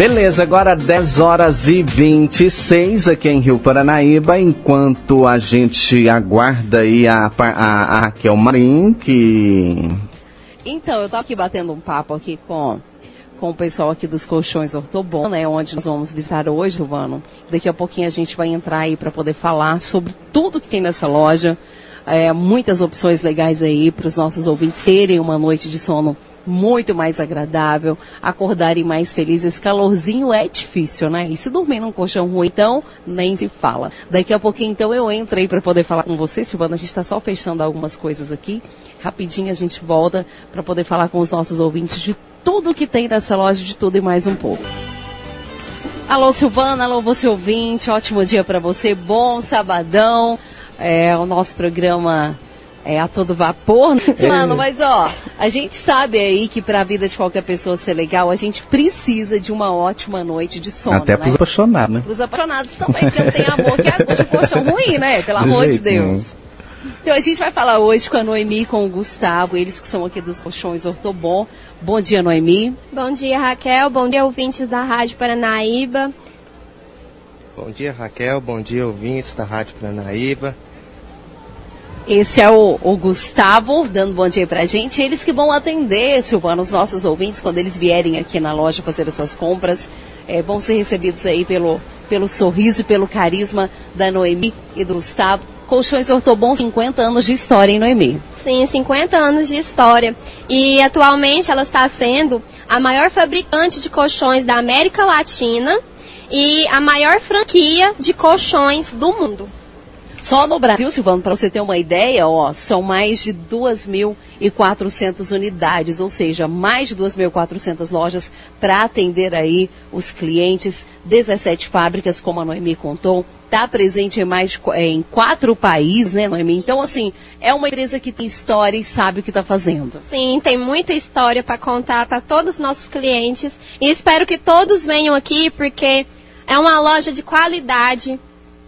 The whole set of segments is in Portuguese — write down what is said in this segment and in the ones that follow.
Beleza, agora 10 horas e 26 aqui em Rio Paranaíba, enquanto a gente aguarda aí a, a, a Raquel Marim, que... Então, eu tava aqui batendo um papo aqui com com o pessoal aqui dos colchões Ortobon, né, onde nós vamos visitar hoje, Silvano. Daqui a pouquinho a gente vai entrar aí para poder falar sobre tudo que tem nessa loja. É, muitas opções legais aí para os nossos ouvintes terem uma noite de sono muito mais agradável, acordarem mais felizes. Esse calorzinho é difícil, né? E se dormir num colchão ruim, então, nem se fala. Daqui a pouquinho, então, eu entro aí para poder falar com você, Silvana. A gente está só fechando algumas coisas aqui. Rapidinho a gente volta para poder falar com os nossos ouvintes de tudo que tem nessa loja, de tudo e mais um pouco. Alô, Silvana, alô, você ouvinte, ótimo dia para você, bom sabadão. É, o nosso programa é a todo vapor, né? Mano, mas ó, a gente sabe aí que para a vida de qualquer pessoa ser legal, a gente precisa de uma ótima noite de sono. Até pros né? apaixonados, né? Pros apaixonados também, porque não tem amor que é de colchão ruim, né? Pelo amor de Deus. Então a gente vai falar hoje com a Noemi e com o Gustavo, eles que são aqui dos colchões Ortobon. Bom dia, Noemi. Bom dia, Raquel. Bom dia, ouvintes da Rádio Paranaíba. Bom dia, Raquel. Bom dia, ouvintes da Rádio Paranaíba. Esse é o, o, Gustavo, dando bom dia pra gente. Eles que vão atender, Silvano, os nossos ouvintes, quando eles vierem aqui na loja fazer as suas compras. É, vão ser recebidos aí pelo, pelo sorriso e pelo carisma da Noemi e do Gustavo. Colchões Ortobon, 50 anos de história, hein, Noemi? Sim, 50 anos de história. E atualmente ela está sendo a maior fabricante de colchões da América Latina e a maior franquia de colchões do mundo. Só no Brasil, Silvano, para você ter uma ideia, ó, são mais de 2.400 unidades, ou seja, mais de 2.400 lojas para atender aí os clientes, 17 fábricas, como a Noemi contou, está presente em mais de, em quatro países, né, Noemi? Então, assim, é uma empresa que tem história e sabe o que está fazendo. Sim, tem muita história para contar para todos os nossos clientes e espero que todos venham aqui porque é uma loja de qualidade,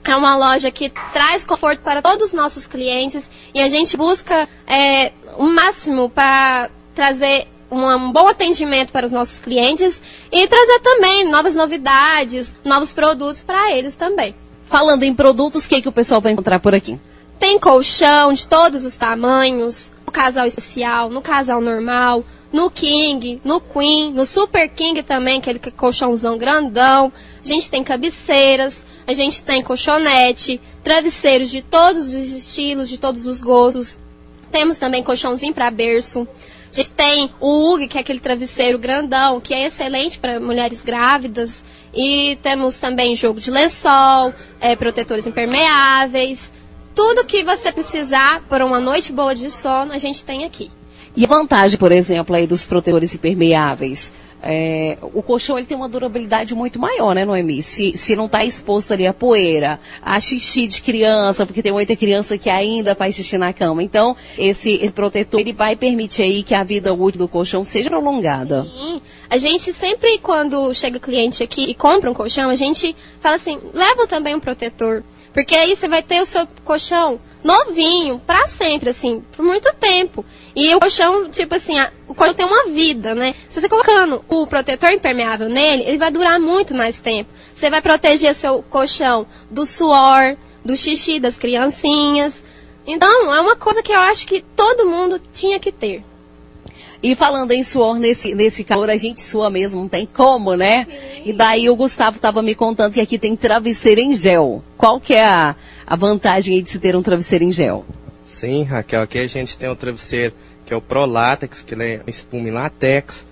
é uma loja que traz conforto para todos os nossos clientes e a gente busca é, o máximo para trazer um, bom atendimento para os nossos clientes e trazer também novas novidades, novos produtos para eles também. Falando em produtos, o que, que o pessoal vai encontrar por aqui? Tem colchão de todos os tamanhos, no casal especial, no casal normal, no King, no Queen, no Super King também, aquele colchãozão grandão. A gente tem cabeceiras, a gente tem colchonete, travesseiros de todos os estilos, de todos os gostos. Temos também colchãozinho para berço. A gente tem o UG, que é aquele travesseiro grandão, que é excelente para mulheres grávidas. E temos também jogo de lençol, é, protetores impermeáveis. Tudo que você precisar para uma noite boa de sono, a gente tem aqui. E a vantagem, por exemplo, aí dos protetores impermeáveis? É, o colchão ele tem uma durabilidade muito maior, né, Noemi? Se, se não está exposto ali a poeira, a xixi de criança, porque tem muita criança que ainda faz xixi na cama. Então, esse, esse protetor ele vai permitir aí que a vida útil do colchão seja prolongada. Sim. A gente sempre, quando chega cliente aqui e compra um colchão, a gente fala assim, leva também um protetor. Porque aí você vai ter o seu colchão novinho, para sempre, assim, por muito tempo. E o colchão, tipo assim, a, o colchão tem uma vida, né? Se você colocando o protetor impermeável nele, ele vai durar muito mais tempo. Você vai proteger seu colchão do suor, do xixi das criancinhas. Então, é uma coisa que eu acho que todo mundo tinha que ter. E falando em suor nesse, nesse calor, a gente sua mesmo, não tem como, né? Sim. E daí o Gustavo estava me contando que aqui tem travesseiro em gel. Qual que é a, a vantagem de se ter um travesseiro em gel? Sim, Raquel, aqui a gente tem um travesseiro que é o Pro Latex, que é espuma em latex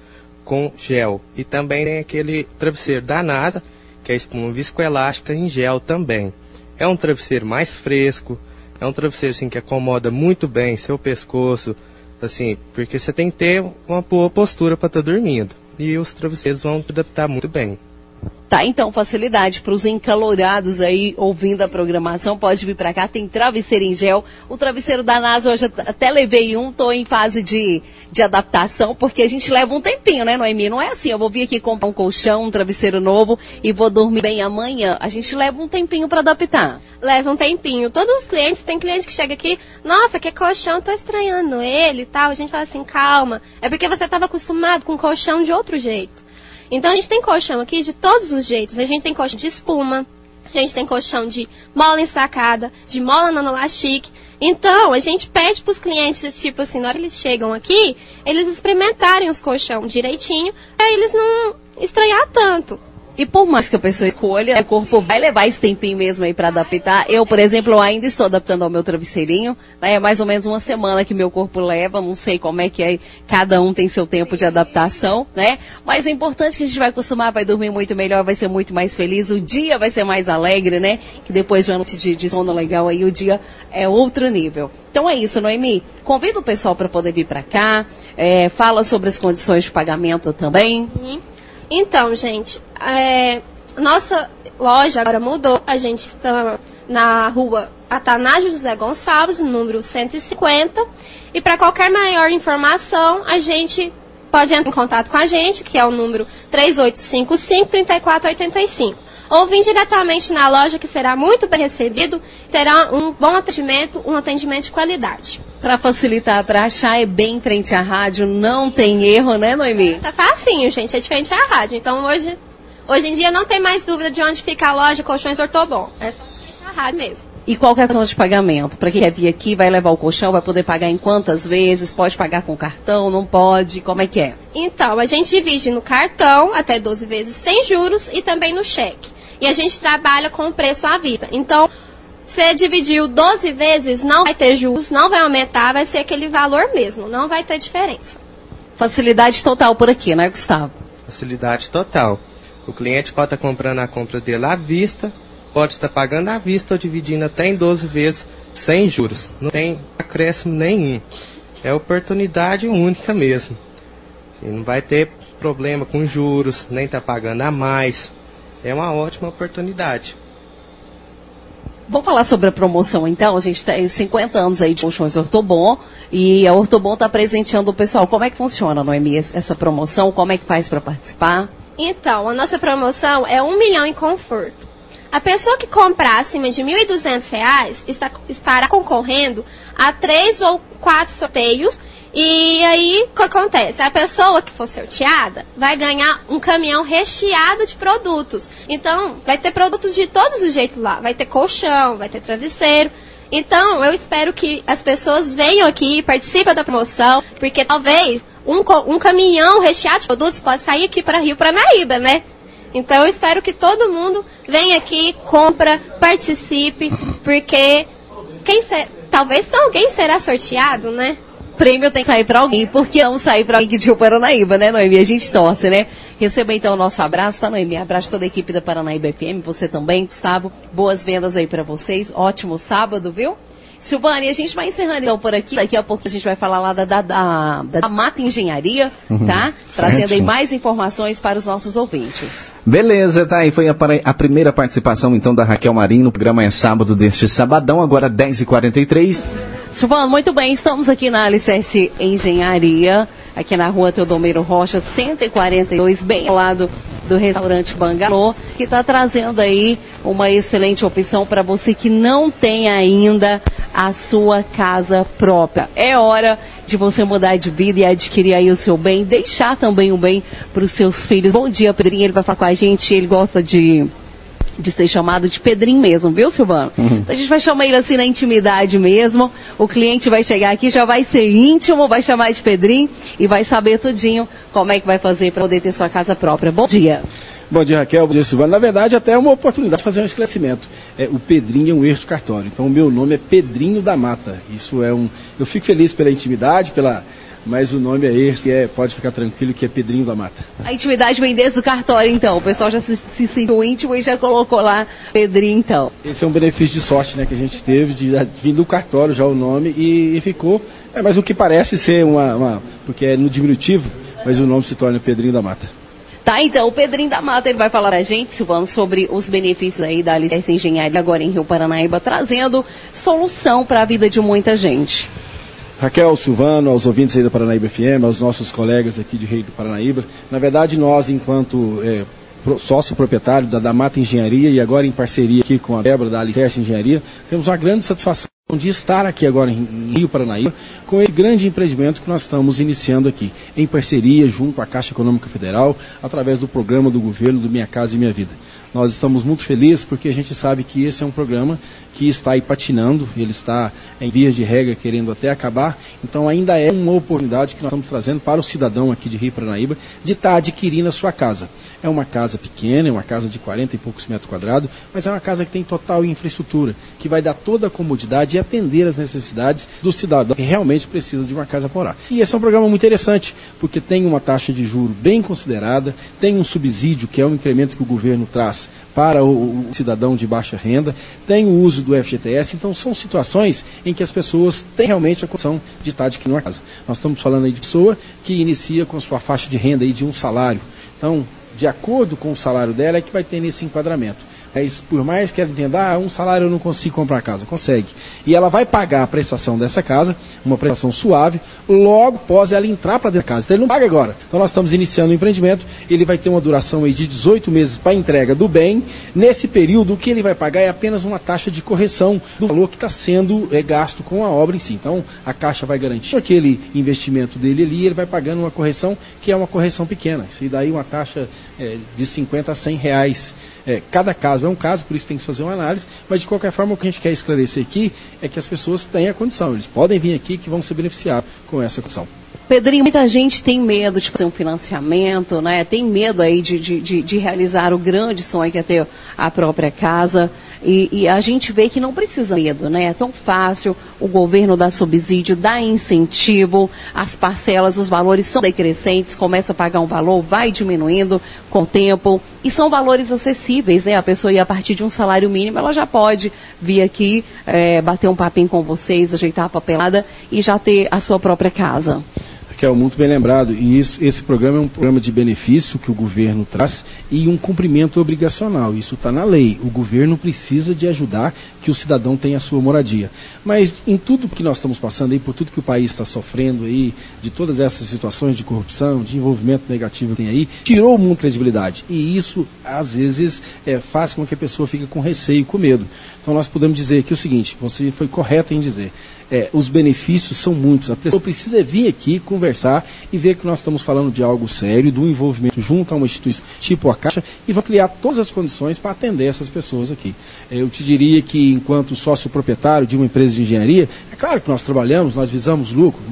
com gel. E também tem aquele travesseiro da NASA, que é espuma viscoelástica em gel também. É um travesseiro mais fresco, é um travesseiro assim, que acomoda muito bem seu pescoço, Assim, porque você tem que ter uma boa postura para estar tá dormindo. E os travesseiros vão adaptar muito bem. Tá, então, facilidade para os encalorados aí ouvindo a programação, pode vir para cá, tem travesseiro em gel. O travesseiro da NASA hoje até levei um, tô em fase de, de adaptação, porque a gente leva um tempinho, né, Noemi? Não é assim, eu vou vir aqui comprar um colchão, um travesseiro novo e vou dormir bem amanhã. A gente leva um tempinho para adaptar. Leva um tempinho. Todos os clientes, tem cliente que chega aqui, nossa, que colchão, tô estranhando ele e tal. A gente fala assim, calma, é porque você estava acostumado com colchão de outro jeito. Então a gente tem colchão aqui de todos os jeitos. A gente tem colchão de espuma, a gente tem colchão de mola ensacada, de mola nanolastique. Então, a gente pede para os clientes, tipo assim, na hora que eles chegam aqui, eles experimentarem os colchão direitinho, para eles não estranhar tanto. E por mais que a pessoa escolha, o corpo vai levar esse tempinho mesmo aí para adaptar. Eu, por exemplo, ainda estou adaptando ao meu travesseirinho. Né? É mais ou menos uma semana que meu corpo leva. Não sei como é que é. Cada um tem seu tempo de adaptação, né? Mas é importante que a gente vai acostumar, vai dormir muito melhor, vai ser muito mais feliz. O dia vai ser mais alegre, né? Que depois de uma noite de, de sono legal aí, o dia é outro nível. Então é isso, Noemi. Convida o pessoal para poder vir para cá. É, fala sobre as condições de pagamento também. Uhum. Então, gente, é, nossa loja agora mudou. A gente está na rua Atanásio José Gonçalves, número 150. E para qualquer maior informação, a gente pode entrar em contato com a gente, que é o número 3855-3485. Ou vir diretamente na loja, que será muito bem recebido, terá um bom atendimento, um atendimento de qualidade. Para facilitar para achar, é bem em frente à rádio, não tem erro, né, Noemi? Tá facinho, gente, é diferente à rádio. Então hoje, hoje em dia não tem mais dúvida de onde fica a loja Colchões Ortobon. É só à rádio mesmo. E qual é a questão de pagamento? Para quem quer vir aqui, vai levar o colchão, vai poder pagar em quantas vezes? Pode pagar com cartão, não pode? Como é que é? Então, a gente divide no cartão até 12 vezes sem juros e também no cheque. E a gente trabalha com o preço à vista. Então, você dividiu 12 vezes, não vai ter juros, não vai aumentar, vai ser aquele valor mesmo, não vai ter diferença. Facilidade total por aqui, né, Gustavo? Facilidade total. O cliente pode estar comprando a compra dele à vista, pode estar pagando à vista ou dividindo até em 12 vezes sem juros. Não tem acréscimo nenhum. É oportunidade única mesmo. não vai ter problema com juros, nem tá pagando a mais. É uma ótima oportunidade. Vamos falar sobre a promoção então. A gente tem 50 anos aí de colchões Ortobon e a Ortobon está presenteando o pessoal. Como é que funciona, Noemi, essa promoção? Como é que faz para participar? Então, a nossa promoção é um milhão em conforto. A pessoa que comprar acima de R$ 1.200 está, estará concorrendo a três ou quatro sorteios. E aí, o que acontece? A pessoa que for sorteada vai ganhar um caminhão recheado de produtos. Então, vai ter produtos de todos os jeitos lá. Vai ter colchão, vai ter travesseiro. Então, eu espero que as pessoas venham aqui participem da promoção, porque talvez um, um caminhão recheado de produtos pode sair aqui para Rio Paranaíba, né? Então eu espero que todo mundo venha aqui, compra, participe, porque quem ser, talvez alguém será sorteado, né? Prêmio tem que sair para alguém, porque não sair para alguém de Rio Paranaíba, né, Noemi? A gente torce, né? Receba então o nosso abraço, tá, Noemi? Abraço toda a equipe da Paranaíba FM, você também, Gustavo. Boas vendas aí para vocês. Ótimo sábado, viu? Silvane, a gente vai encerrando então por aqui. Daqui a pouco a gente vai falar lá da, da, da, da Mata Engenharia, uhum, tá? Trazendo aí mais informações para os nossos ouvintes. Beleza, tá aí. Foi a, a, primeira participação então da Raquel Marinho no programa é sábado deste sabadão, agora 10h43. Silvano, muito bem, estamos aqui na Alicerce Engenharia, aqui na rua Teodomiro Rocha, 142, bem ao lado do restaurante Bangalô, que está trazendo aí uma excelente opção para você que não tem ainda a sua casa própria. É hora de você mudar de vida e adquirir aí o seu bem, deixar também o bem para os seus filhos. Bom dia, Pedrinho, ele vai falar com a gente, ele gosta de de ser chamado de Pedrinho mesmo, viu, Silvano? Uhum. Então a gente vai chamar ele assim na intimidade mesmo. O cliente vai chegar aqui, já vai ser íntimo, vai chamar de Pedrinho e vai saber tudinho como é que vai fazer para poder ter sua casa própria. Bom dia. Bom dia, Raquel. Bom dia, Silvano. Na verdade, até é uma oportunidade de fazer um esclarecimento. É, o Pedrinho é um erro de cartório. Então, o meu nome é Pedrinho da Mata. Isso é um. Eu fico feliz pela intimidade, pela mas o nome é esse, é, pode ficar tranquilo que é Pedrinho da Mata. A intimidade vem desde o cartório, então. O pessoal já se, se sentiu íntimo e já colocou lá Pedrinho, então. Esse é um benefício de sorte né, que a gente teve, de, de vir do cartório já o nome e, e ficou. É, mas o que parece ser uma, uma, porque é no diminutivo, mas o nome se torna Pedrinho da Mata. Tá, então, o Pedrinho da Mata, ele vai falar pra gente, Silvano, sobre os benefícios aí da Alicerce Engenharia agora em Rio Paranaíba, trazendo solução para a vida de muita gente. Raquel, Silvano, aos ouvintes aí da Paranaíba FM, aos nossos colegas aqui de Rei do Paranaíba. Na verdade, nós, enquanto é, sócio proprietário da, da Mata Engenharia e agora em parceria aqui com a Débora da Alicerce Engenharia, temos uma grande satisfação de estar aqui agora em Rio Paranaíba com esse grande empreendimento que nós estamos iniciando aqui, em parceria junto à Caixa Econômica Federal, através do programa do governo do Minha Casa e Minha Vida. Nós estamos muito felizes porque a gente sabe que esse é um programa que está aí patinando, ele está em vias de regra querendo até acabar, então ainda é uma oportunidade que nós estamos trazendo para o cidadão aqui de Rio Paranaíba de estar adquirindo a sua casa. É uma casa pequena, é uma casa de 40 e poucos metros quadrados, mas é uma casa que tem total infraestrutura, que vai dar toda a comodidade e atender as necessidades do cidadão que realmente precisa de uma casa para morar. E esse é um programa muito interessante, porque tem uma taxa de juro bem considerada, tem um subsídio, que é um incremento que o governo traz para o cidadão de baixa renda, tem o uso do FGTS, então são situações em que as pessoas têm realmente a condição de estar adquirindo uma casa. Nós estamos falando aí de pessoa que inicia com sua faixa de renda aí de um salário. Então, de acordo com o salário dela, é que vai ter nesse enquadramento. Mas por mais que ela entenda, ah, um salário eu não consigo comprar casa, consegue. E ela vai pagar a prestação dessa casa, uma prestação suave, logo após ela entrar para dentro da casa. Então ele não paga agora. Então nós estamos iniciando o empreendimento, ele vai ter uma duração de 18 meses para entrega do bem. Nesse período, o que ele vai pagar é apenas uma taxa de correção do valor que está sendo é, gasto com a obra em si. Então a Caixa vai garantir aquele investimento dele ali, ele vai pagando uma correção que é uma correção pequena. Isso daí uma taxa é, de 50 a 100 reais é, cada caso é um caso, por isso tem que fazer uma análise, mas de qualquer forma o que a gente quer esclarecer aqui é que as pessoas têm a condição, eles podem vir aqui que vão se beneficiar com essa condição. Pedrinho, muita gente tem medo de fazer um financiamento, né? Tem medo aí de, de, de, de realizar o grande sonho que é ter a própria casa. E, e, a gente vê que não precisa medo, né? É tão fácil, o governo dá subsídio, dá incentivo, as parcelas, os valores são decrescentes, começa a pagar um valor, vai diminuindo com o tempo. E são valores acessíveis, né? A pessoa a partir de um salário mínimo, ela já pode vir aqui, é, bater um papinho com vocês, ajeitar a papelada e já ter a sua própria casa que é muito bem lembrado. E isso, esse programa é um programa de benefício que o governo traz e um cumprimento obrigacional. Isso está na lei. O governo precisa de ajudar que o cidadão tenha a sua moradia. Mas em tudo que nós estamos passando aí, por tudo que o país está sofrendo aí, de todas essas situações de corrupção, de envolvimento negativo que tem aí, tirou muita credibilidade. E isso, às vezes, é, faz com que a pessoa fique com receio, com medo. Então nós podemos dizer que é o seguinte, você foi correto em dizer, é, os benefícios são muitos. A pessoa precisa vir aqui conversar e ver que nós estamos falando de algo sério, do envolvimento junto a uma instituição tipo a Caixa e vai criar todas as condições para atender essas pessoas aqui. É, eu te diria que, enquanto sócio proprietário de uma empresa de engenharia, é claro que nós trabalhamos, nós visamos lucro,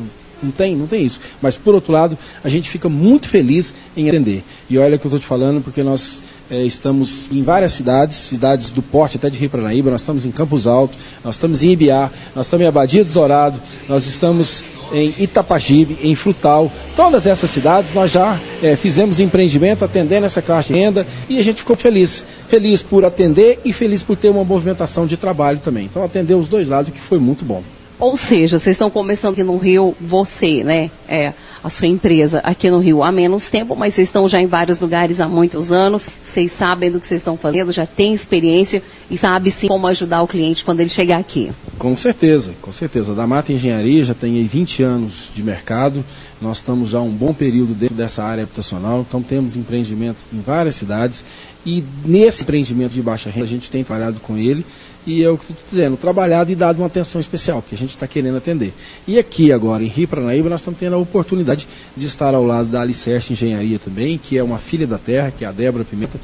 não tem, não tem isso. Mas, por outro lado, a gente fica muito feliz em atender. E olha que eu estou te falando, porque nós é, estamos em várias cidades, cidades do porte até de Rio Paranaíba, nós estamos em Campos Alto, nós estamos em Ibiá, nós estamos em Abadia do Dourado, nós estamos em Itapajibe, em Frutal, todas essas cidades nós já é, fizemos empreendimento atendendo essa classe de renda e a gente ficou feliz. Feliz por atender e feliz por ter uma movimentação de trabalho também. Então atendeu os dois lados, que foi muito bom. Ou seja, vocês estão começando aqui no Rio, você, né? É, a sua empresa aqui no Rio há menos tempo, mas vocês estão já em vários lugares há muitos anos, vocês sabem do que vocês estão fazendo, já têm experiência e sabe sim como ajudar o cliente quando ele chegar aqui. Com certeza, com certeza. Da Mata Engenharia já tem 20 anos de mercado, nós estamos já um bom período dentro dessa área habitacional, então temos empreendimentos em várias cidades e nesse empreendimento de baixa renda a gente tem trabalhado com ele e é o que estou dizendo, trabalhado e dado uma atenção especial, que a gente está querendo atender. E aqui agora, em Rio Paranaíba, nós estamos tendo a oportunidade de estar ao lado da Alicerce Engenharia também, que é uma filha da terra, que é a Débora Pimenta,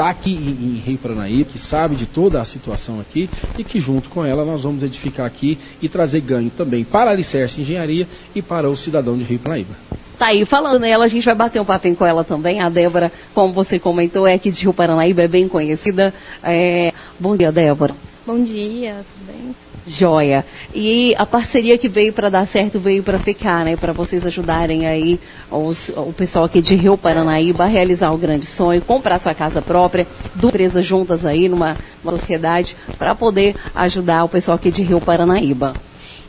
está aqui em, em Rio Paranaíba, que sabe de toda a situação aqui, e que junto com ela nós vamos edificar aqui e trazer ganho também para a Alicerce Engenharia e para o cidadão de Rio Paranaíba. Tá aí, falando nela, a gente vai bater um papinho com ela também. A Débora, como você comentou, é aqui de Rio Paranaíba, é bem conhecida. É... Bom dia, Débora. Bom dia, tudo bem? Joia. E a parceria que veio para dar certo veio para ficar, né? Para vocês ajudarem aí os, o pessoal aqui de Rio Paranaíba a realizar o grande sonho, comprar sua casa própria, duas empresas juntas aí numa, numa sociedade para poder ajudar o pessoal aqui de Rio Paranaíba.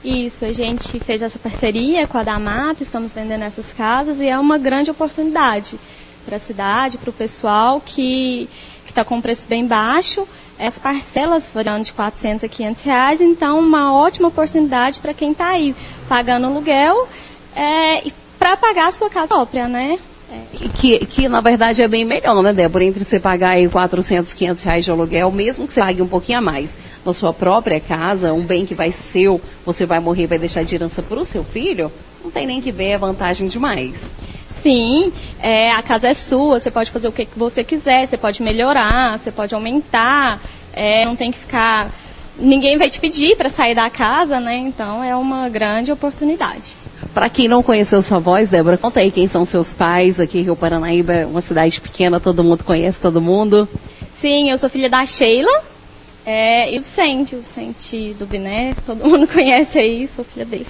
Isso, a gente fez essa parceria com a Damata, estamos vendendo essas casas e é uma grande oportunidade para a cidade, para o pessoal que está com um preço bem baixo as parcelas variando de 400 a 500 reais, então uma ótima oportunidade para quem está aí pagando aluguel é, para pagar a sua casa própria, né? É. Que, que na verdade é bem melhor, né, Débora? Entre você pagar aí 400, 500 reais de aluguel, mesmo que você pague um pouquinho a mais na sua própria casa, um bem que vai ser seu, você vai morrer vai deixar de herança para o seu filho, não tem nem que ver, é vantagem demais. Sim, é, a casa é sua, você pode fazer o que você quiser, você pode melhorar, você pode aumentar, é, não tem que ficar. Ninguém vai te pedir para sair da casa, né? Então é uma grande oportunidade. Para quem não conheceu sua voz, Débora, conta aí quem são seus pais. Aqui Rio Paranaíba é uma cidade pequena, todo mundo conhece todo mundo. Sim, eu sou filha da Sheila é, e o Vicente, o Vicente do Biné, todo mundo conhece aí, sou filha dele.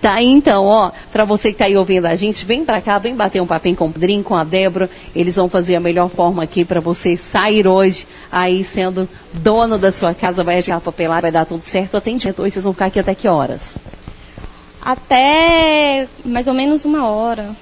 Tá aí então, ó, para você que tá aí ouvindo a gente, vem para cá, vem bater um papinho com o Pedrinho, com a Débora. Eles vão fazer a melhor forma aqui para você sair hoje aí sendo dono da sua casa, vai agir a papelada, vai dar tudo certo. Atendimento hoje, vocês vão ficar aqui até que horas? Até mais ou menos uma hora.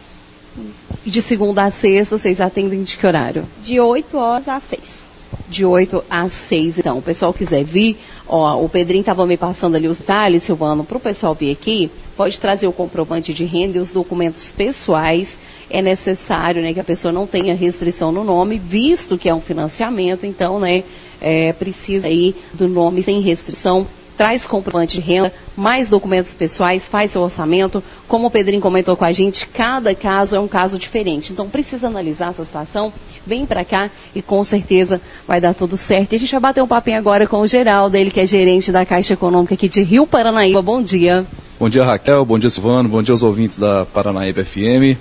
De segunda a sexta, vocês atendem de que horário? De 8 horas às 6 de 8 às 6. Então, o pessoal quiser vir, ó, o Pedrinho estava me passando ali os detalhes, Silvano, para o pessoal vir aqui, pode trazer o comprovante de renda e os documentos pessoais. É necessário, né, que a pessoa não tenha restrição no nome, visto que é um financiamento, então, né, é, precisa aí do nome sem restrição traz comprovante de renda, mais documentos pessoais, faz seu orçamento. Como o Pedrinho comentou com a gente, cada caso é um caso diferente. Então precisa analisar a sua situação, vem para cá e com certeza vai dar tudo certo. E a gente vai bater um papinho agora com o Geraldo, ele que é gerente da Caixa Econômica aqui de Rio Paranaíba. Bom dia. Bom dia Raquel, bom dia Silvano, bom dia aos ouvintes da Paranaíba FM.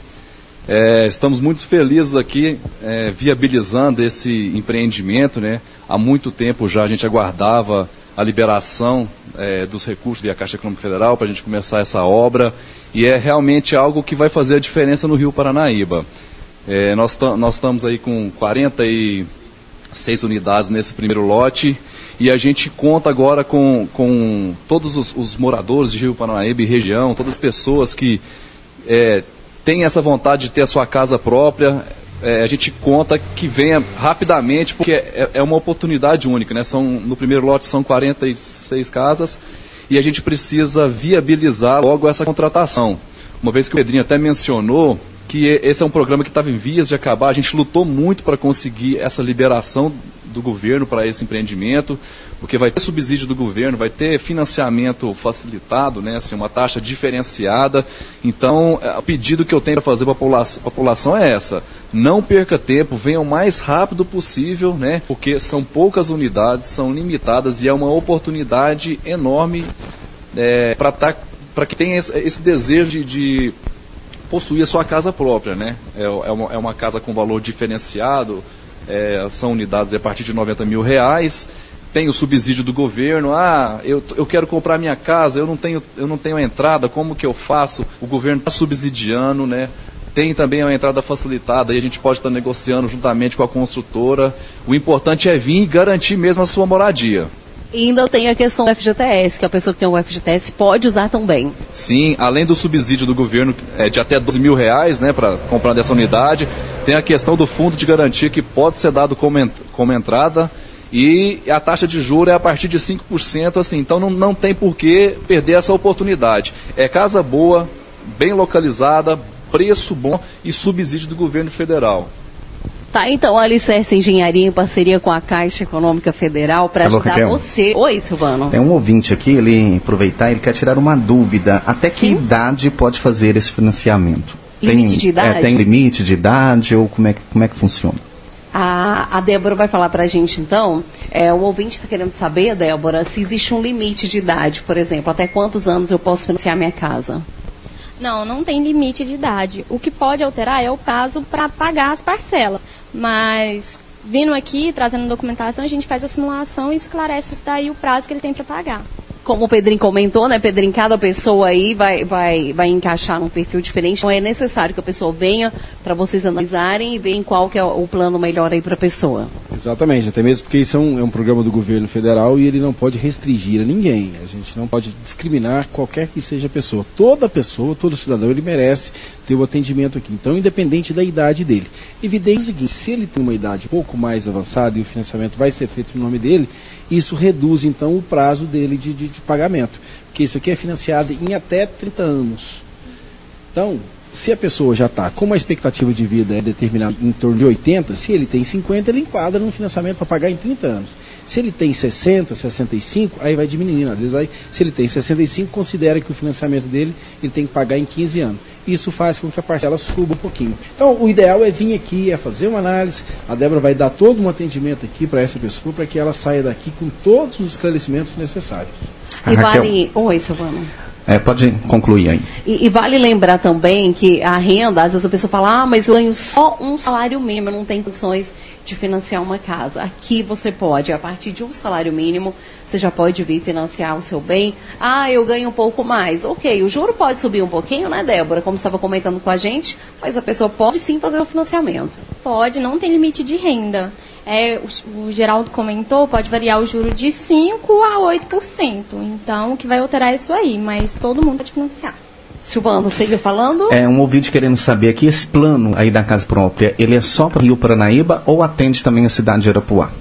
É, estamos muito felizes aqui é, viabilizando esse empreendimento, né? Há muito tempo já a gente aguardava a liberação é, dos recursos da Caixa Econômica Federal para a gente começar essa obra. E é realmente algo que vai fazer a diferença no Rio Paranaíba. É, nós, nós estamos aí com 46 unidades nesse primeiro lote. E a gente conta agora com, com todos os, os moradores de Rio Paranaíba e região, todas as pessoas que é, têm essa vontade de ter a sua casa própria, é, a gente conta que venha rapidamente, porque é, é, uma oportunidade única, né? São, no primeiro lote são 46 casas e a gente precisa viabilizar logo essa contratação. Uma vez que o Pedrinho até mencionou que esse é um programa que estava em vias de acabar, a gente lutou muito para conseguir essa liberação do governo para esse empreendimento porque vai ter subsídio do governo, vai ter financiamento facilitado, né, assim, uma taxa diferenciada. Então, é, o pedido que eu tenho para fazer para a população é essa: não perca tempo, venha o mais rápido possível, né, porque são poucas unidades, são limitadas e é uma oportunidade enorme é, para tá, que tenha esse, esse desejo de, de, possuir a sua casa própria, né? É, é, uma, é uma casa com valor diferenciado. É, são unidades a partir de 90 mil reais tem o subsídio do governo, ah, eu, eu quero comprar minha casa, eu não tenho, eu não tenho entrada, como que eu faço? O governo está subsidiando, né? Tem também a entrada facilitada e a gente pode estar negociando juntamente com a construtora. O importante é vir e garantir mesmo a sua moradia. E ainda tem a questão do FGTS, que a pessoa que tem o FGTS pode usar também. Sim, além do subsídio do governo é, de até 12 mil reais, né, para comprar dessa unidade, tem a questão do fundo de garantia que pode ser dado como, como entrada e a taxa de juros é a partir de 5%, assim, então não, não tem por que perder essa oportunidade. É casa boa, bem localizada, preço bom e subsídio do governo federal. Tá, então a Alicerce Engenharia em parceria com a Caixa Econômica Federal para ajudar você. Oi, Silvano. É um ouvinte aqui, ele aproveitar, ele quer tirar uma dúvida. Até Sim? que idade pode fazer esse financiamento? Limite tem, de idade? É, tem limite de idade ou como é que, como é que funciona? A, a Débora vai falar para a gente, então, é, o ouvinte está querendo saber, Débora, se existe um limite de idade, por exemplo, até quantos anos eu posso financiar minha casa? Não, não tem limite de idade. O que pode alterar é o prazo para pagar as parcelas. Mas vindo aqui, trazendo documentação, a gente faz a simulação e esclarece isso daí o prazo que ele tem para pagar como o Pedrinho comentou, né, Pedrinho, cada pessoa aí vai, vai, vai encaixar num perfil diferente. Então é necessário que a pessoa venha para vocês analisarem e verem qual que é o plano melhor aí para a pessoa. Exatamente, até mesmo porque isso é um, é um programa do governo federal e ele não pode restringir a ninguém. A gente não pode discriminar qualquer que seja a pessoa. Toda pessoa, todo cidadão, ele merece ter o atendimento aqui. Então, independente da idade dele. Evidente o seguinte, se ele tem uma idade um pouco mais avançada e o financiamento vai ser feito no nome dele, isso reduz então o prazo dele de, de, de pagamento, porque isso aqui é financiado em até 30 anos. Então, se a pessoa já está com uma expectativa de vida é determinada em torno de 80, se ele tem 50, ele enquadra no financiamento para pagar em 30 anos. Se ele tem 60, 65, aí vai diminuindo. Às vezes, aí, se ele tem 65, considera que o financiamento dele ele tem que pagar em 15 anos. Isso faz com que a parcela suba um pouquinho. Então, o ideal é vir aqui, é fazer uma análise. A Débora vai dar todo um atendimento aqui para essa pessoa, para que ela saia daqui com todos os esclarecimentos necessários. E vale. Oi, Silvana. É, pode concluir aí. E, e, vale lembrar também que a renda, às vezes a pessoa fala, ah, mas eu ganho só um salário mínimo, eu não tenho condições de financiar uma casa. Aqui você pode, a partir de um salário mínimo, você já pode vir financiar o seu bem. Ah, eu ganho um pouco mais. Ok, o juro pode subir um pouquinho, né, Débora? Como estava comentando com a gente, mas a pessoa pode sim fazer o financiamento. Pode, não tem limite de renda. É, o, o Geraldo comentou, pode variar o juro de 5% a 8%. Então, o que vai alterar é isso aí, mas todo mundo pode financiar. Silvano, você ia falando? É, um ouvinte querendo saber aqui, esse plano aí da casa própria, ele é só para Rio Paranaíba ou atende também a cidade de Arapuá?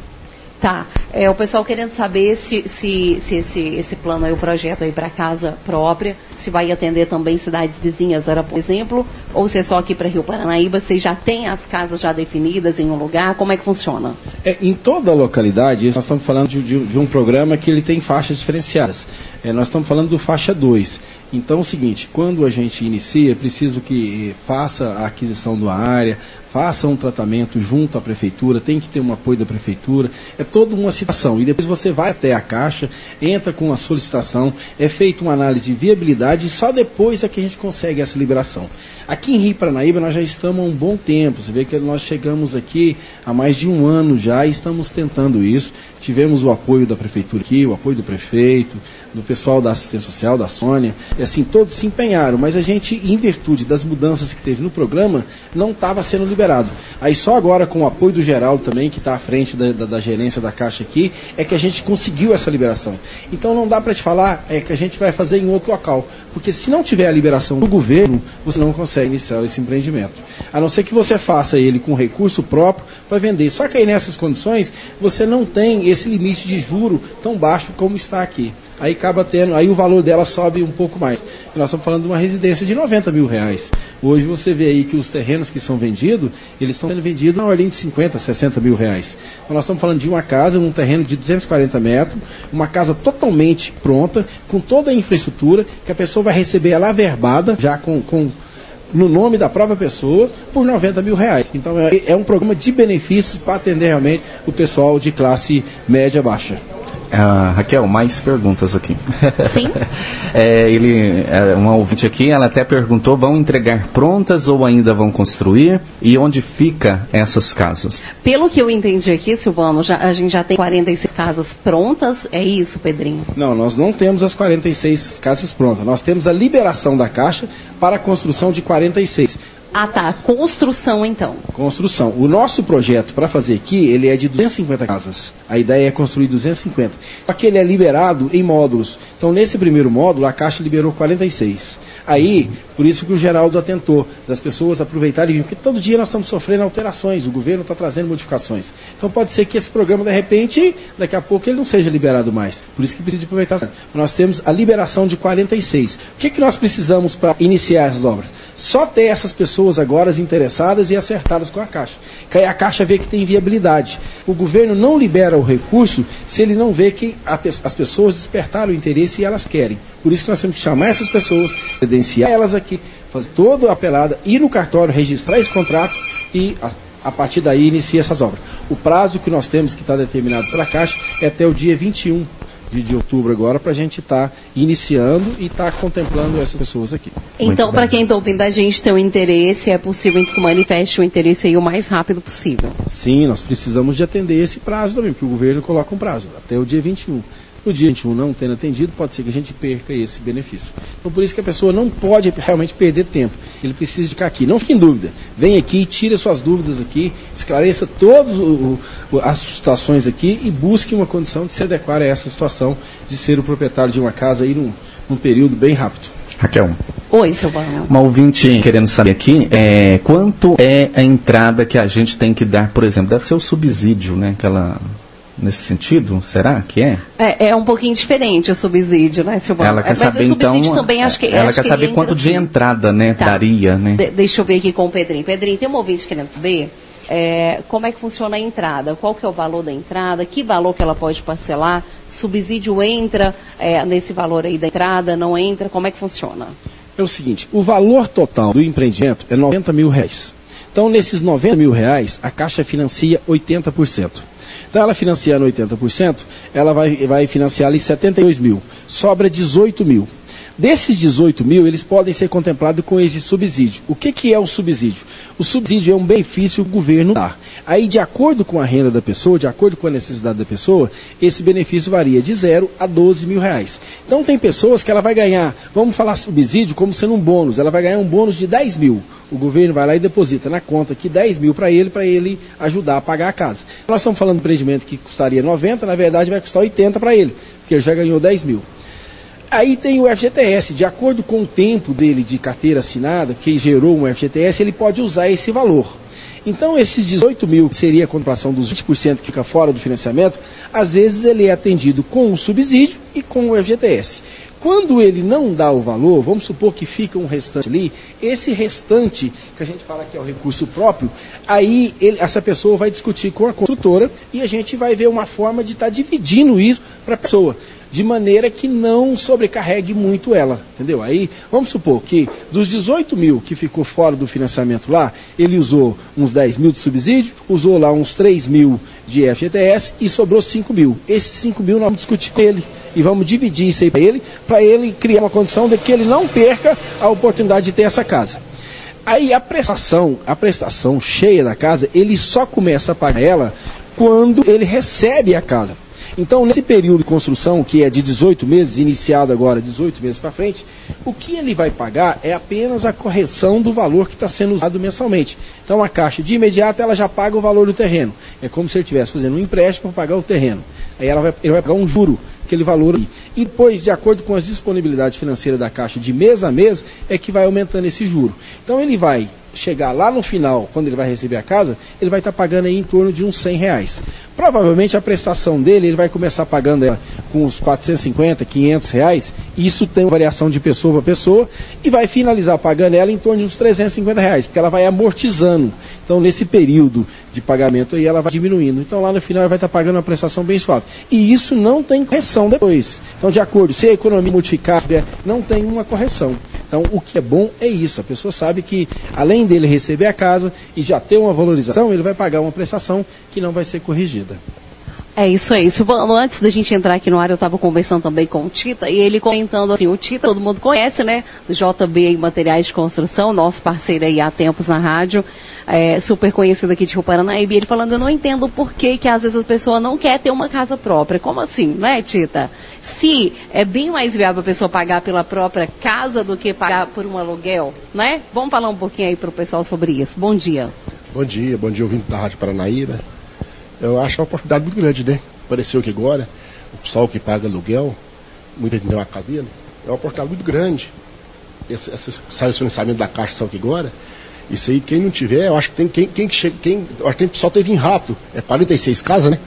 Tá. É, o pessoal querendo saber se, se, se esse, esse plano aí, o projeto aí para casa própria, se vai atender também cidades vizinhas, era por exemplo, ou se é só aqui para Rio Paranaíba, se já tem as casas já definidas em um lugar, como é que funciona? É, em toda a localidade, nós estamos falando de, de, de um programa que ele tem faixas diferenciadas. É, nós estamos falando do faixa 2. Então é o seguinte, quando a gente inicia, é preciso que faça a aquisição da área, faça um tratamento junto à prefeitura, tem que ter um apoio da prefeitura, é toda uma situação. E depois você vai até a Caixa, entra com a solicitação, é feita uma análise de viabilidade e só depois é que a gente consegue essa liberação. Aqui em Rio Paranaíba nós já estamos há um bom tempo, você vê que nós chegamos aqui há mais de um ano já e estamos tentando isso. Tivemos o apoio da prefeitura aqui, o apoio do prefeito, do pessoal da assistência social, da Sônia, e assim, todos se empenharam, mas a gente, em virtude das mudanças que teve no programa, não estava sendo liberado. Aí só agora, com o apoio do Geraldo também, que está à frente da, da, da, gerência da Caixa aqui, é que a gente conseguiu essa liberação. Então não dá para te falar é que a gente vai fazer em outro local, porque se não tiver a liberação do governo, você não consegue iniciar esse empreendimento. A não ser que você faça ele com recurso próprio para vender. Só que aí nessas condições, você não tem esse limite de juro tão baixo como está aqui aí acaba tendo, aí o valor dela sobe um pouco mais. nós estamos falando de uma residência de 90 mil reais. Hoje você vê aí que os terrenos que são vendidos, eles estão sendo vendidos na ordem de 50, 60 mil reais. Então nós estamos falando de uma casa, um terreno de 240 metros, uma casa totalmente pronta, com toda a infraestrutura, que a pessoa vai receber ela averbada, já com, com no nome da própria pessoa, por 90 mil reais. Então é, é um programa de benefícios para atender realmente o pessoal de classe média baixa. Uh, Raquel, mais perguntas aqui. Sim. é, ele, é, uma ouvinte aqui, ela até perguntou: vão entregar prontas ou ainda vão construir? E onde fica essas casas? Pelo que eu entendi aqui, Silvano, já, a gente já tem 46 casas prontas, é isso, Pedrinho? Não, nós não temos as 46 casas prontas. Nós temos a liberação da Caixa para a construção de 46. Ah, tá. Construção, então. Construção. O nosso projeto para fazer aqui, ele é de 250 casas. A ideia é construir 250. Só que ele é liberado em módulos. Então, nesse primeiro módulo, a Caixa liberou 46. Aí, por isso que o Geraldo atentou, das pessoas aproveitarem, porque todo dia nós estamos sofrendo alterações, o governo está trazendo modificações. Então pode ser que esse programa, de repente, daqui a pouco ele não seja liberado mais. Por isso que precisa de aproveitar. Nós temos a liberação de 46. O que, que nós precisamos para iniciar essas obras? Só ter essas pessoas agora interessadas e acertadas com a Caixa. A Caixa vê que tem viabilidade. O governo não libera o recurso se ele não vê que a, as pessoas despertaram o interesse e elas querem. Por isso que nós temos que chamar essas pessoas, credenciar elas aqui, fazer toda a pelada, ir no cartório, registrar esse contrato e a, a partir daí inicia essas obras. O prazo que nós temos, que está determinado pela Caixa, é até o dia 21 de, de outubro agora para a gente estar tá iniciando e estar tá contemplando essas pessoas aqui. Então, para quem está ouvindo a gente tem um interesse, é possível que manifeste o interesse aí o mais rápido possível. Sim, nós precisamos de atender esse prazo também, porque o governo coloca um prazo, até o dia 21 no dia 21 não tendo atendido, pode ser que a gente perca esse benefício. Então, por isso que a pessoa não pode realmente perder tempo. Ele precisa ficar aqui. Não fique em dúvida. Vem aqui, tire suas dúvidas aqui, esclareça todas as situações aqui e busque uma condição de se adequar a essa situação de ser o proprietário de uma casa aí num, num período bem rápido. Raquel. Oi, Silvano. Uma ouvinte querendo saber aqui é, quanto é a entrada que a gente tem que dar, por exemplo, deve ser o subsídio, né? Aquela nesse sentido? Será que é? É, é um pouquinho diferente o subsídio, né, Silvana? Ela quer É, mas saber o subsídio então. também acho que ela acho quer que saber quanto entra de assim. entrada, né, Tá. daria, né? De- deixa eu ver aqui com o Pedrinho. Pedrinho, tem um ouvinte querendo saber é, como é que funciona a entrada, qual que é o valor da entrada, que valor que ela pode parcelar, subsídio entra é, nesse valor aí da entrada, não entra, como é que funciona? É o seguinte, o valor total do empreendimento é 90 mil reais. Então, nesses 90 mil reais, a Caixa financia 80%. Então, ela financiando 80%, ela vai, vai financiar ali 72 mil. Sobra 18 mil. Desses 18 mil, eles podem ser contemplados com esse subsídio. O que, que é o subsídio? O subsídio é um benefício que o governo dá. Aí, de acordo com a renda da pessoa, de acordo com a necessidade da pessoa, esse benefício varia de 0 a 12 mil reais. Então, tem pessoas que ela vai ganhar, vamos falar subsídio como sendo um bônus, ela vai ganhar um bônus de 10 mil. O governo vai lá e deposita na conta aqui 10 mil para ele, para ele ajudar a pagar a casa. Nós estamos falando de empreendimento que custaria 90, na verdade vai custar 80 para ele, porque ele já ganhou 10 mil. Aí tem o FGTS, de acordo com o tempo dele de carteira assinada, que gerou um FGTS, ele pode usar esse valor. Então, esses 18 mil, que seria a contemplação dos 20% que fica fora do financiamento, às vezes ele é atendido com o subsídio e com o FGTS. Quando ele não dá o valor, vamos supor que fica um restante ali, esse restante, que a gente fala que é o recurso próprio, aí ele- essa pessoa vai discutir com a construtora e a gente vai ver uma forma de estar dividindo isso para a pessoa de maneira que não sobrecarregue muito ela, entendeu? Aí, vamos supor que dos 18 mil que ficou fora do financiamento lá, ele usou uns 10 mil de subsídio, usou lá uns 3 mil de FGTS e sobrou 5 mil. Esses 5 mil nós vamos discutir com ele e vamos dividir isso aí para ele, para ele criar uma condição de que ele não perca a oportunidade de ter essa casa. Aí a prestação, a prestação cheia da casa, ele só começa a pagar ela quando ele recebe a casa. Então, nesse período de construção, que é de 18 meses, iniciado agora 18 meses para frente, o que ele vai pagar é apenas a correção do valor que está sendo usado mensalmente. Então, a Caixa, de imediato, ela já paga o valor do terreno. É como se ele estivesse fazendo um empréstimo para pagar o terreno. Aí ela vai, ele vai pagar um juro, aquele valor ali. E depois, de acordo com as disponibilidades financeiras da Caixa, de mês a mês, é que vai aumentando esse juro. Então, ele vai chegar lá no final, quando ele vai receber a casa, ele vai estar pagando aí em torno de uns 100 reais. Provavelmente a prestação dele, ele vai começar pagando ela com uns 450, 500 reais, isso tem variação de pessoa para pessoa, e vai finalizar pagando ela em torno de uns 350 reais, porque ela vai amortizando. Então, nesse período de pagamento aí, ela vai diminuindo. Então, lá no final, ela vai estar pagando uma prestação bem suave. E isso não tem correção depois. Então, de acordo, se a economia modificar, não tem uma correção. Então, o que é bom é isso. A pessoa sabe que, além dele receber a casa e já ter uma valorização, ele vai pagar uma prestação que não vai ser corrigida. É isso aí. Silvano, antes da gente entrar aqui no ar, eu estava conversando também com o Tita, e ele comentando assim, o Tita, todo mundo conhece, né? Do JB Materiais de Construção, nosso parceiro aí há tempos na rádio, é, super conhecido aqui de Rio Paranaíba, e ele falando, eu não entendo por que que às vezes a pessoa não quer ter uma casa própria. Como assim, né, Tita? Se é bem mais viável a pessoa pagar pela própria casa do que pagar por um aluguel, né? Vamos falar um pouquinho aí pro pessoal sobre isso. Bom dia. Bom dia, bom dia ouvindo da Rádio Paranaíba. Eu acho uma oportunidade muito grande, né? Apareceu aqui agora, o pessoal que paga aluguel, muita gente tem uma casa dele, é uma oportunidade muito grande. Esse, esse, sai o financiamento da Caixa saiu aqui agora. Isso aí, quem não tiver, eu acho que tem quem, quem chega, quem, eu acho que pessoal teve em rápido. É 46 casas, né?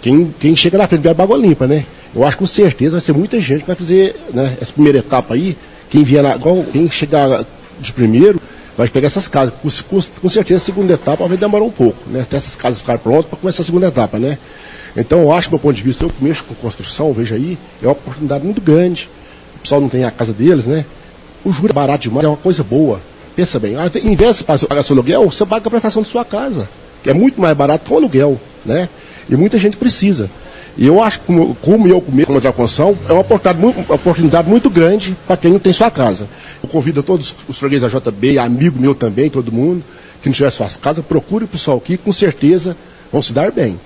Quem, quem chega na frente vai água limpa, né? Eu acho que com certeza vai ser muita gente que vai fazer né, essa primeira etapa aí. Quem vier na, quem chegar de primeiro, vai pegar essas casas. Com, com, com, certeza a segunda etapa vai demorar um pouco, né? Até essas casas ficarem prontas para começar a segunda etapa, né? Então eu acho, do meu ponto de vista, eu que mexo com construção, veja aí, é uma oportunidade muito grande. O pessoal não tem a casa deles, né? O juro é barato demais, é uma coisa boa. Pensa bem, em vez de pagar seu aluguel, você paga a prestação de sua casa, que é muito mais barato que o aluguel, né? E muita gente precisa. E eu acho que, como, como eu comer como de construção, é uma oportunidade, muito, uma oportunidade muito grande para quem não tem sua casa. Eu convido a todos os fregueses da JB, amigo meu também, todo mundo, que não tiver suas casas, procure o pessoal aqui, com certeza vão se dar bem.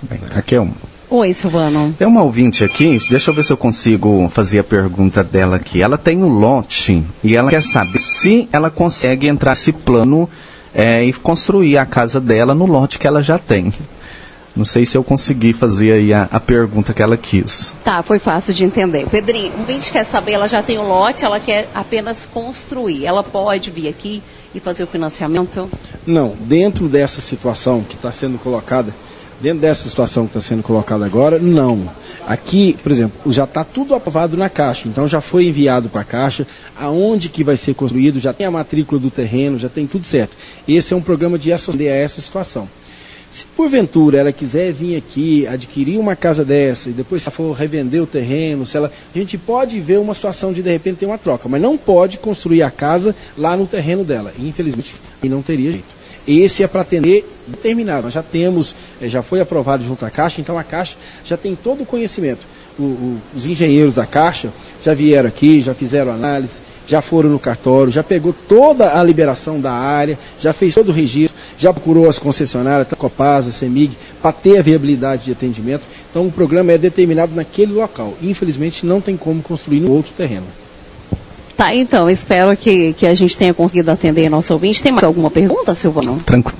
bem Raquel. Oi, Silvano. Tem uma ouvinte aqui, deixa eu ver se eu consigo fazer a pergunta dela aqui. Ela tem um lote e ela quer saber se ela consegue entrar nesse plano é, e construir a casa dela no lote que ela já tem. Não sei se eu consegui fazer aí a, a, pergunta que ela quis. Tá, foi fácil de entender. Pedrinho, um ouvinte quer saber, ela já tem um lote, ela quer apenas construir. Ela pode vir aqui e fazer o financiamento? Não, dentro dessa situação que está sendo colocada, Dentro dessa situação que está sendo colocada agora, não. Aqui, por exemplo, já está tudo aprovado na Caixa, então já foi enviado para a Caixa, aonde que vai ser construído, já tem a matrícula do terreno, já tem tudo certo. Esse é um programa de associar a essa situação. Se porventura ela quiser vir aqui, adquirir uma casa dessa e depois se for revender o terreno, se ela, a gente pode ver uma situação de de repente ter uma troca, mas não pode construir a casa lá no terreno dela. Infelizmente, aí não teria jeito. Esse é para atender determinado. Nós já temos, eh, já foi aprovado junto à Caixa, então a Caixa já tem todo o conhecimento. O, o, os engenheiros da Caixa já vieram aqui, já fizeram análise, já foram no cartório, já pegou toda a liberação da área, já fez todo o registro, já procurou as concessionárias, a Copasa, a CEMIG, para ter a viabilidade de atendimento. Então o programa é determinado naquele local. Infelizmente não tem como construir no outro terreno. Tá, então, espero que, que a gente tenha conseguido atender nosso ouvinte. Tem mais alguma pergunta, Silvano? Tranquilo.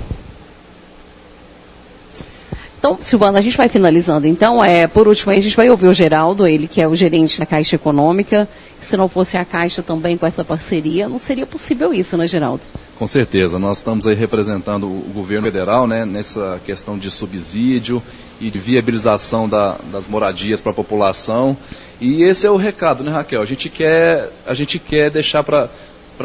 Então, Silvana, a gente vai finalizando. Então, é, por último, a gente vai ouvir o Geraldo, ele que é o gerente da Caixa Econômica. Se não fosse a Caixa também com essa parceria, não seria possível isso, né, Geraldo? Com certeza, nós estamos aí representando o governo federal, né, nessa questão de subsídio e de viabilização da, das moradias para a população. E esse é o recado, né, Raquel? A gente quer, a gente quer deixar para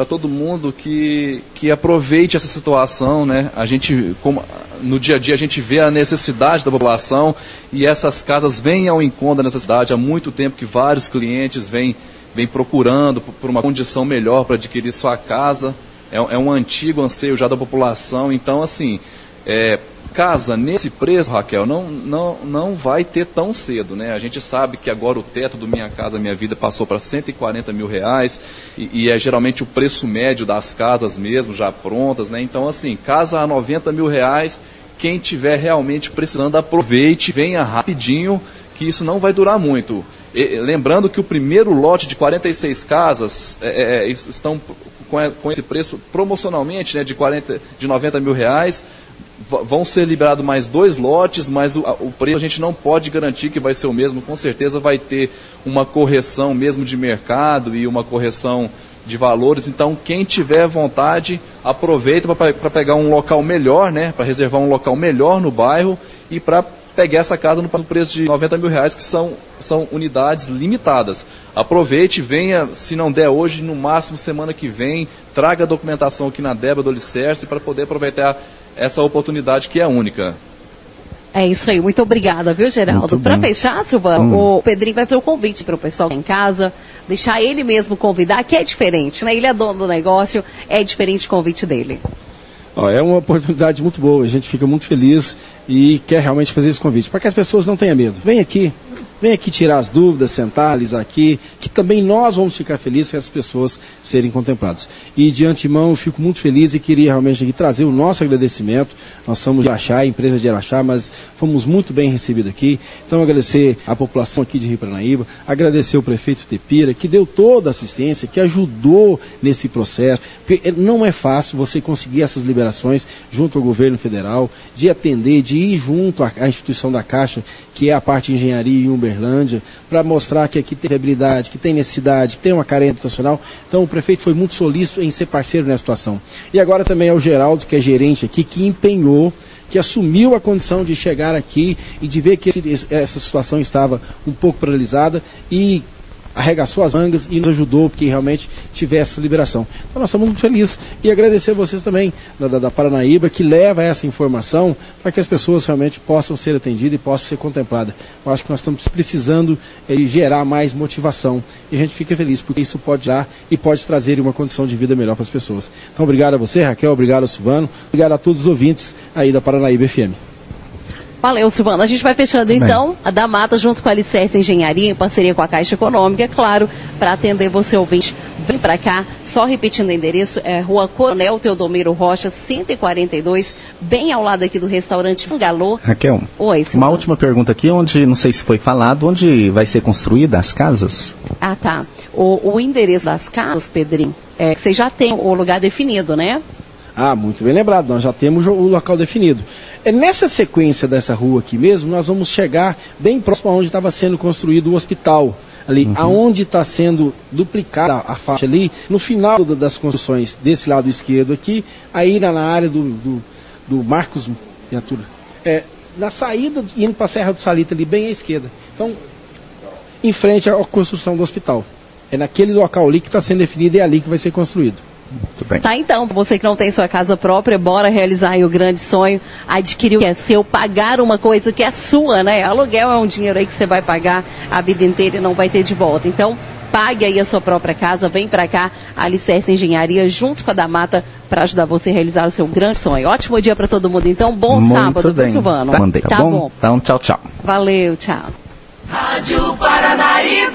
todo mundo que, que aproveite essa situação, né? A gente, como, no dia a dia, a gente vê a necessidade da população e essas casas vêm ao encontro da necessidade. Há muito tempo que vários clientes vêm, vêm procurando por uma condição melhor para adquirir sua casa. É, é, um antigo anseio já da população. Então, assim, é, casa nesse preço, Raquel, não, não, não vai ter tão cedo, né? A gente sabe que agora o teto do Minha Casa Minha Vida passou para 140 mil reais e, e, é geralmente o preço médio das casas mesmo, já prontas, né? Então, assim, casa a 90 mil reais, quem tiver realmente precisando, aproveite, venha rapidinho, que isso não vai durar muito. E, lembrando que o primeiro lote de 46 casas é, é, estão com, esse preço promocionalmente, né, de, 40, de 90 mil reais, vão ser liberados mais dois lotes, mas o, o, preço a gente não pode garantir que vai ser o mesmo. Com certeza vai ter uma correção mesmo de mercado e uma correção de valores. Então, quem tiver vontade, aproveita para pegar um local melhor, né? Para reservar um local melhor no bairro e para pegar essa casa no preço de 90 mil reais, que são, são unidades limitadas. Aproveite, venha, se não der hoje, no máximo semana que vem, traga a documentação aqui na Débora do Alicerce para poder aproveitar essa oportunidade que é única. É isso aí, muito obrigada, viu, Geraldo? Para fechar, Silva, hum. o Pedrinho vai fazer um convite para o pessoal em casa, deixar ele mesmo convidar, que é diferente, né? Ele é dono do negócio, é diferente o convite dele. É uma oportunidade muito boa, a gente fica muito feliz e quer realmente fazer esse convite, para que as pessoas não tenham medo. Vem aqui, Vem aqui tirar as dúvidas, sentar, alisar aqui, que também nós vamos ficar felizes que as pessoas serem contempladas. E de antemão eu fico muito feliz e queria realmente aqui trazer o nosso agradecimento. Nós somos de Araxá, empresa de Araxá, mas fomos muito bem recebidos aqui. Então agradecer a população aqui de Rio Paranaíba, agradecer o prefeito Tepira, que deu toda a assistência, que ajudou nesse processo, porque não é fácil você conseguir essas liberações junto ao governo federal, de atender, de ir junto à instituição da Caixa, que é a parte de engenharia em Uberlândia, para mostrar que aqui tem viabilidade, que tem necessidade, que tem uma carência habitacional. Então o prefeito foi muito solícito em ser parceiro nessa situação. E agora também é o Geraldo, que é gerente aqui, que empenhou que assumiu a condição de chegar aqui e de ver que esse, essa situação estava um pouco paralisada e arregaçou as mangas e nos ajudou porque realmente tivesse liberação. Então nós estamos muito felizes e agradecer a vocês também da, da, da Paranaíba que leva essa informação para que as pessoas realmente possam ser atendidas e possam ser contempladas. Eu acho que nós estamos precisando é, gerar mais motivação e a gente fica feliz porque isso pode dar e pode trazer uma condição de vida melhor para as pessoas. Então obrigado a você, Raquel, obrigado ao Silvano, obrigado a todos os ouvintes aí da Paranaíba FM. Valeu, Silvana. A gente vai fechando então a da Mata junto com a Alicerce Engenharia, em parceria com a Caixa Econômica, é claro, para atender você ouvinte. Vem para cá, só repetindo o endereço, é Rua Coronel Teodomiro Rocha, 142, bem ao lado aqui do restaurante Bangalô. Raquel, Oi, Silvana. uma última pergunta aqui, onde, não sei se foi falado, onde vai ser construída as casas? Ah, tá. O, o endereço das casas, Pedrinho, é, você já tem o lugar definido, né? Ah, muito bem lembrado, nós já temos o local definido. É nessa sequência dessa rua aqui mesmo, nós vamos chegar bem próximo a onde estava sendo construído o hospital. Ali, uhum. aonde está sendo duplicada a faixa ali, no final das construções desse lado esquerdo aqui, aí na, área do, do, do Marcos Viatura. É, na saída, indo para a Serra do Salito ali, bem à esquerda. Então, em frente à construção do hospital. É naquele local ali que está sendo definido e é ali que vai ser construído. Muito bem. Tá, então, você que não tem sua casa própria, bora realizar aí o grande sonho, adquirir o que é seu, pagar uma coisa que é sua, né? Aluguel é um dinheiro aí que você vai pagar a vida inteira e não vai ter de volta. Então, pague aí a sua própria casa, vem para cá, Alicerce Engenharia, junto com a Damata, para ajudar você a realizar o seu grande sonho. Ótimo dia para todo mundo, então, bom Muito sábado, bem. viu, Silvano? Tá, mandei, tá, bom? Então, tchau, tchau. Valeu, tchau. Rádio Paranaíba